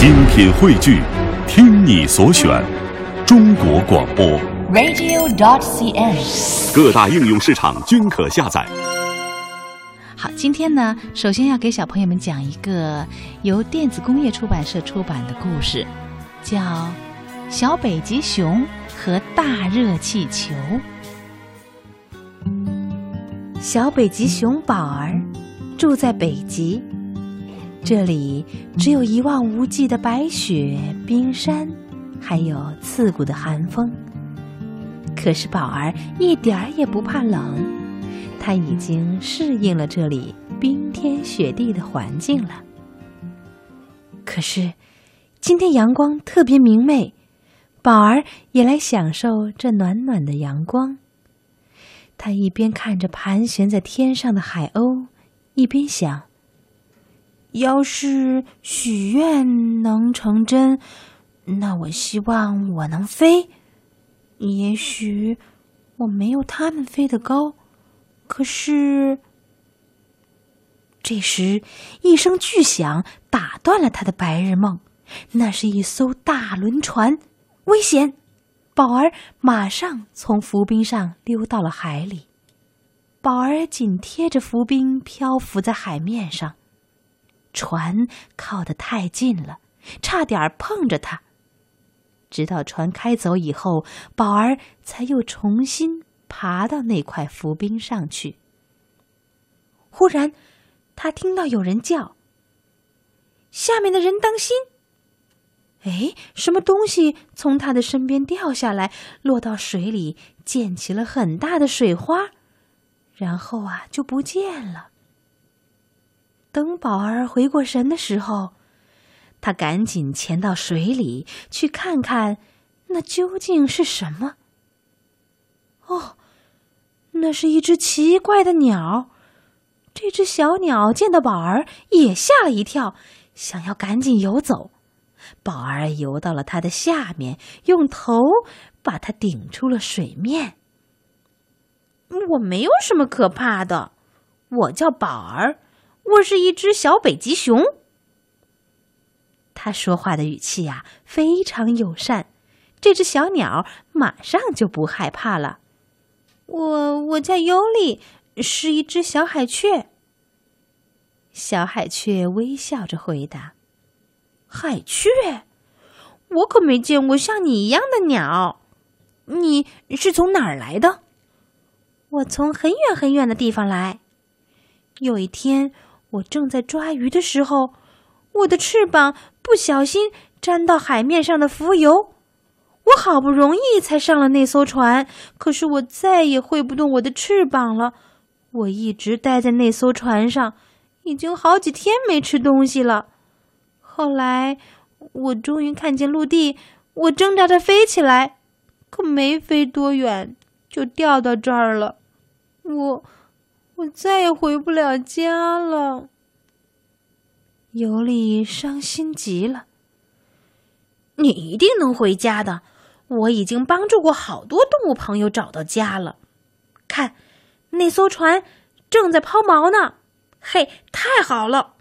精品汇聚，听你所选，中国广播。radio.dot.cn，。各大应用市场均可下载。好，今天呢，首先要给小朋友们讲一个由电子工业出版社出版的故事，叫《小北极熊和大热气球》。小北极熊宝儿住在北极，这里只有一望无际的白雪、冰山，还有刺骨的寒风。可是宝儿一点儿也不怕冷。他已经适应了这里冰天雪地的环境了。可是，今天阳光特别明媚，宝儿也来享受这暖暖的阳光。他一边看着盘旋在天上的海鸥，一边想：要是许愿能成真，那我希望我能飞。也许我没有他们飞得高。可是，这时一声巨响打断了他的白日梦。那是一艘大轮船，危险！宝儿马上从浮冰上溜到了海里。宝儿紧贴着浮冰漂浮在海面上，船靠得太近了，差点碰着它。直到船开走以后，宝儿才又重新。爬到那块浮冰上去。忽然，他听到有人叫：“下面的人当心！”哎，什么东西从他的身边掉下来，落到水里，溅起了很大的水花，然后啊，就不见了。等宝儿回过神的时候，他赶紧潜到水里去看看，那究竟是什么。哦。那是一只奇怪的鸟，这只小鸟见到宝儿也吓了一跳，想要赶紧游走。宝儿游到了它的下面，用头把它顶出了水面。我没有什么可怕的，我叫宝儿，我是一只小北极熊。他说话的语气呀、非常友善，这只小鸟马上就不害怕了。我我叫尤里，是一只小海雀。小海雀微笑着回答：“海雀，我可没见过像你一样的鸟。你是从哪儿来的？”我从很远很远的地方来。有一天，我正在抓鱼的时候，我的翅膀不小心沾到海面上的浮油。我好不容易才上了那艘船，可是我再也挥不动我的翅膀了。我一直待在那艘船上，已经好几天没吃东西了。后来，我终于看见陆地，我挣扎着飞起来，可没飞多远就掉到这儿了。我，我再也回不了家了。尤里伤心极了。你一定能回家的。我已经帮助过好多动物朋友找到家了。看，那艘船正在抛锚呢。嘿，太好了！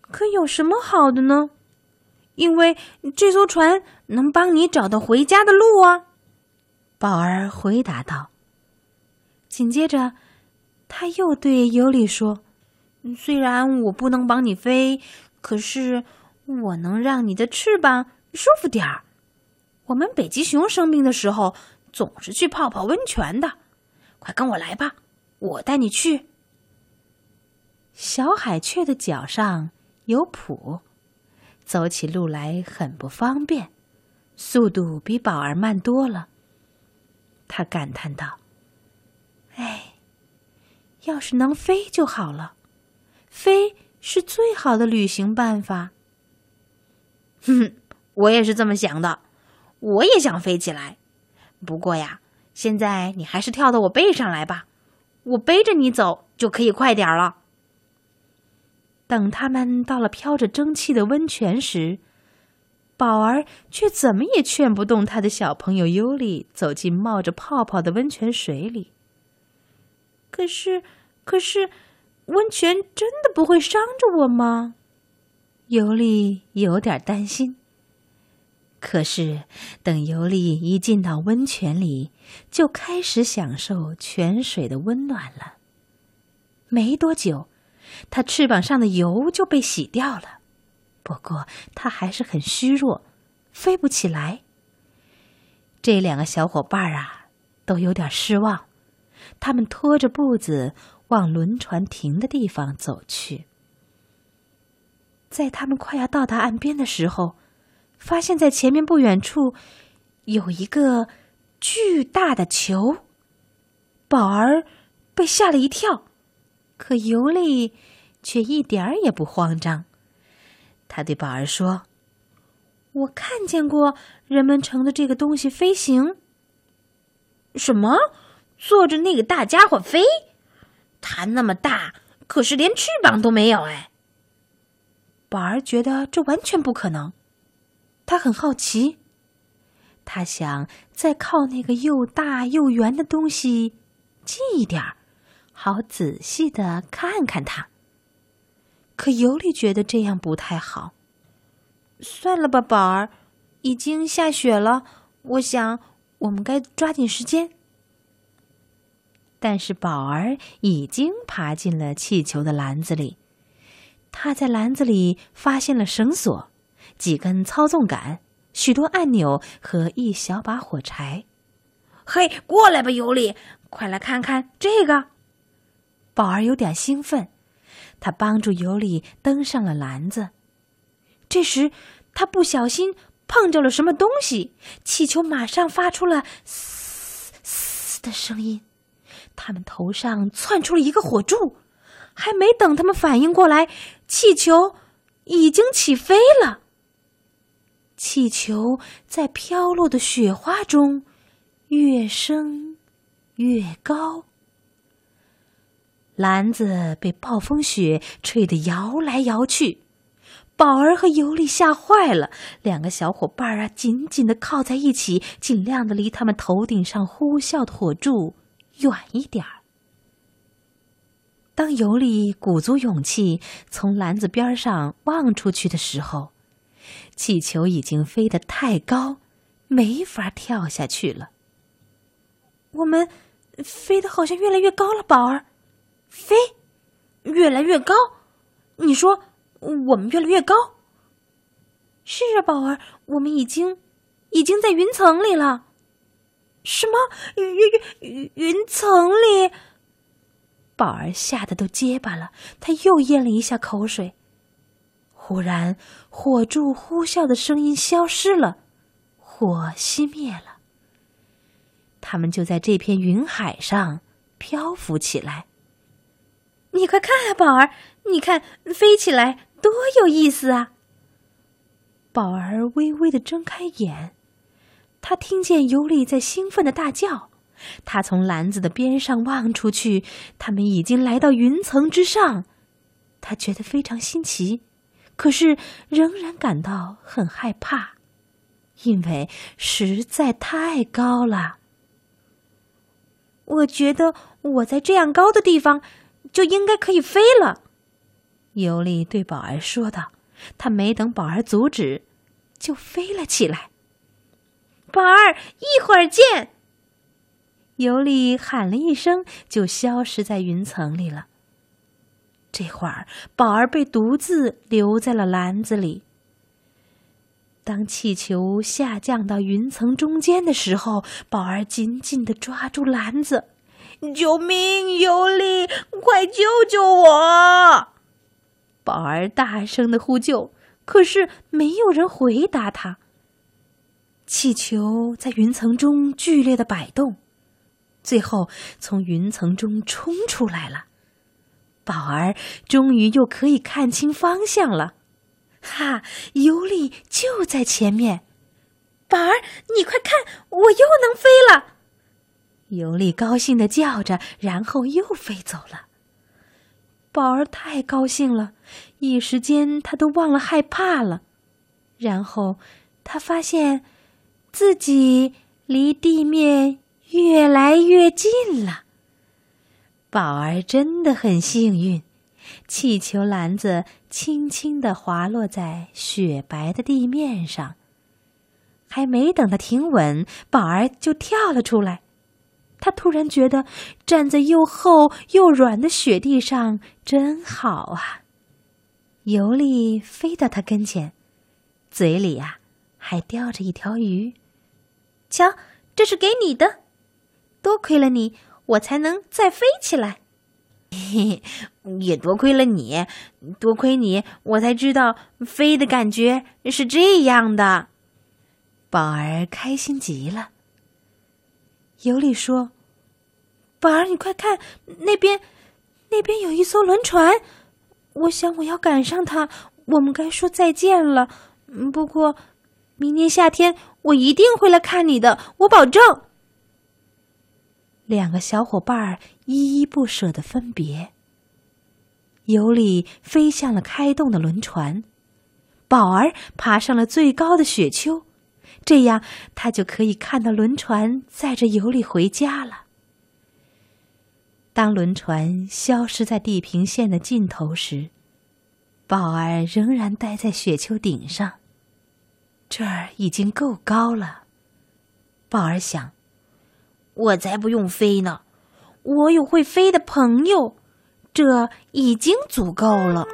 可有什么好的呢？因为这艘船能帮你找到回家的路啊。宝儿回答道。紧接着，他又对尤里说：“虽然我不能帮你飞，可是我能让你的翅膀舒服点儿。”我们北极熊生病的时候，总是去泡泡温泉的。快跟我来吧，我带你去。小海雀的脚上有蹼，走起路来很不方便，速度比宝儿慢多了。他感叹道：“，要是能飞就好了，飞是最好的旅行办法。”哼哼，我也是这么想的。我也想飞起来，不过呀，现在你还是跳到我背上来吧，我背着你走就可以快点了。等他们到了飘着蒸汽的温泉时，宝儿却怎么也劝不动他的小朋友尤里走进冒着泡泡的温泉水里。可是，可是，温泉真的不会伤着我吗？尤利有点担心。可是，等尤利一进到温泉里，就开始享受泉水的温暖了。没多久，他翅膀上的油就被洗掉了。不过，他还是很虚弱，飞不起来。这两个小伙伴啊，都有点失望。他们拖着步子往轮船停的地方走去。在他们快要到达岸边的时候，发现，在前面不远处有一个巨大的球。宝儿被吓了一跳，可尤利却一点儿也不慌张。他对宝儿说：“我看见过人们乘着这个东西飞行。什么？坐着那个大家伙飞？它那么大，可是连翅膀都没有。哎，宝儿觉得这完全不可能。”他很好奇，他想再靠那个又大又圆的东西近一点儿，好仔细的看看它。可尤里觉得这样不太好。算了吧，宝儿，已经下雪了，我想我们该抓紧时间。但是宝儿已经爬进了气球的篮子里，他在篮子里发现了绳索。几根操纵杆，许多按钮和一小把火柴。嘿，过来吧，尤里，快来看看这个。宝儿有点兴奋，他帮助尤里登上了篮子。这时，他不小心碰着了什么东西，气球马上发出了“嘶嘶”的声音。他们头上窜出了一个火柱，还没等他们反应过来，气球已经起飞了。气球在飘落的雪花中越升越高，篮子被暴风雪吹得摇来摇去。宝儿和尤里吓坏了，两个小伙伴啊，紧紧的靠在一起，尽量的离他们头顶上呼啸的火柱远一点儿。当尤里鼓足勇气从篮子边上望出去的时候，气球已经飞得太高，没法跳下去了。我们飞得好像越来越高了，宝儿，飞越来越高。你说我们越来越高？是啊，宝儿，我们已经已经在云层里了。什么云云云云层里？宝儿吓得都结巴了，他又咽了一下口水。忽然，火柱呼啸的声音消失了，火熄灭了。他们就在这片云海上漂浮起来。你快看啊，宝儿，你看飞起来多有意思啊！宝儿微微的睁开眼，他听见尤里在兴奋的大叫。他从篮子的边上望出去，他们已经来到云层之上。他觉得非常新奇。可是仍然感到很害怕，因为实在太高了。我觉得我在这样高的地方就应该可以飞了。尤利对宝儿说道。他没等宝儿阻止，就飞了起来。宝儿，一会儿见！尤利喊了一声，就消失在云层里了。这会儿，宝儿被独自留在了篮子里。当气球下降到云层中间的时候，宝儿紧紧的抓住篮子：“救命！尤里，快救救我！”宝儿大声的呼救，可是没有人回答他。气球在云层中剧烈的摆动，最后从云层中冲出来了。宝儿终于又可以看清方向了，哈！尤里就在前面。宝儿，你快看，我又能飞了！尤里高兴的叫着，然后又飞走了。宝儿太高兴了，一时间他都忘了害怕了。然后他发现自己离地面越来越近了。宝儿真的很幸运，气球篮子轻轻地滑落在雪白的地面上。还没等他停稳，宝儿就跳了出来。他突然觉得站在又厚又软的雪地上真好啊！尤里飞到他跟前，嘴里呀还叼着一条鱼。瞧，这是给你的，多亏了你，我才能再飞起来。嘿嘿，也多亏了你，多亏你，我才知道飞的感觉是这样的。宝儿开心极了。尤里说：“宝儿，你快看，那边，那边有一艘轮船。我想我要赶上它，我们该说再见了。不过，明年夏天我一定会来看你的，我保证。”两个小伙伴依依不舍的分别。尤里飞向了开动的轮船，宝儿爬上了最高的雪丘。这样，他就可以看到轮船载着尤里回家了。当轮船消失在地平线的尽头时，宝儿仍然待在雪丘顶上。这儿已经够高了，宝儿想：“我才不用飞呢，我有会飞的朋友，这已经足够了。”